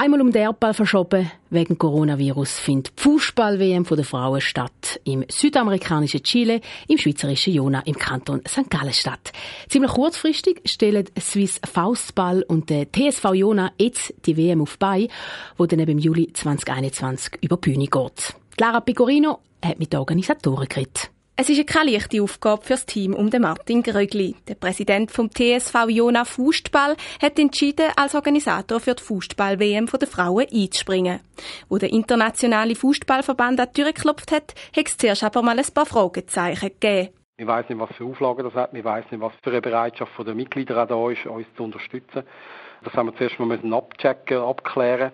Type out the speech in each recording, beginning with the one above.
einmal um den Erdball verschoben. Wegen Coronavirus findet die Fußball-WM der Frauen statt. Im südamerikanischen Chile, im schweizerischen Jona, im Kanton St. Gallen statt. Ziemlich kurzfristig stellen Swiss Faustball und der TSV Jona jetzt die WM auf bei, wo dann im Juli 2021 über die Bühne geht. Lara Pecorino hat mit den Organisatoren geredet. Es ist keine leichte Aufgabe für das Team um den Martin Grögli. Der Präsident vom TSV Jona Fußball hat entschieden, als Organisator für die Fußball-WM der Frauen einzuspringen. Wo der internationale Fußballverband an die Tür geklopft hat, hat es zuerst aber mal ein paar Fragezeichen gegeben. Wir weiß nicht, was für Auflagen das hat. Wir weiß nicht, was für eine Bereitschaft der Mitglieder da ist, uns zu unterstützen. Das haben wir zuerst mal abchecken, abklären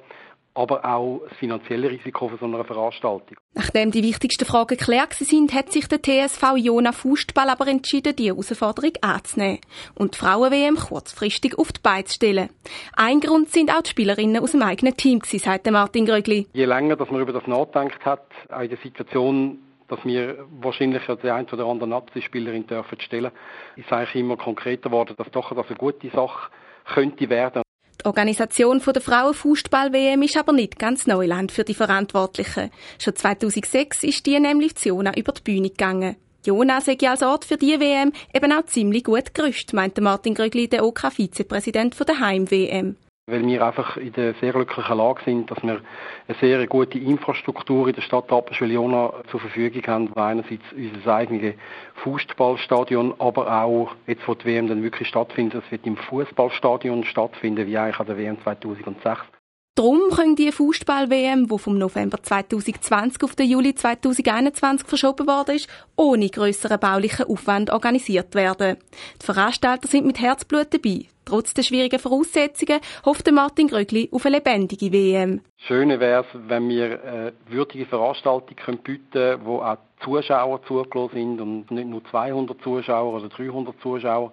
aber auch das finanzielle Risiko von so einer Veranstaltung. Nachdem die wichtigsten Fragen geklärt sind, hat sich der TSV Jona Fußball aber entschieden, die Herausforderung anzunehmen und die Frauen-WM kurzfristig auf die Beine zu stellen. Ein Grund sind auch die Spielerinnen aus dem eigenen Team gewesen, sagt Martin Grögli. Je länger dass man über das nachdenkt hat, auch in der Situation, dass wir wahrscheinlich die ein oder andere Nazi-Spielerin dürfen stellen, ist eigentlich immer konkreter geworden, dass doch das eine gute Sache könnte werden. Die Organisation der Frauenfußball-WM ist aber nicht ganz Neuland für die Verantwortlichen. Schon 2006 ist die nämlich zu Jona über die Bühne gegangen. Jona sei als Ort für die WM eben auch ziemlich gut gerüstet, meinte Martin Grögli, der OK-Vizepräsident OK der Heim-WM weil wir einfach in der sehr glücklichen Lage sind, dass wir eine sehr gute Infrastruktur in der Stadt Rapperswil-Jona zur Verfügung haben, einerseits unser eigenes Fußballstadion, aber auch jetzt, wo die WM dann wirklich stattfindet, es wird im Fußballstadion stattfinden, wie eigentlich an der WM 2006. Darum können die Fußball-WM, die vom November 2020 auf den Juli 2021 verschoben worden ist, ohne grösseren baulichen Aufwand organisiert werden. Die Veranstalter sind mit Herzblut dabei. Trotz der schwierigen Voraussetzungen hofft Martin Grögli auf eine lebendige WM. Schöne wäre es, wenn wir eine würdige Veranstaltung bieten können, wo auch Zuschauer zugelassen sind und nicht nur 200 Zuschauer oder 300 Zuschauer,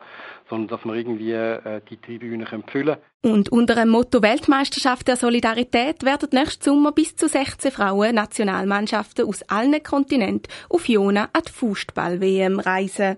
sondern dass wir irgendwie äh, die Tribüne füllen können. Und unter dem Motto Weltmeisterschaft der Solidarität werden nächsten Sommer bis zu 16 Frauen Nationalmannschaften aus allen Kontinenten auf Jona an die Fußball-WM reisen.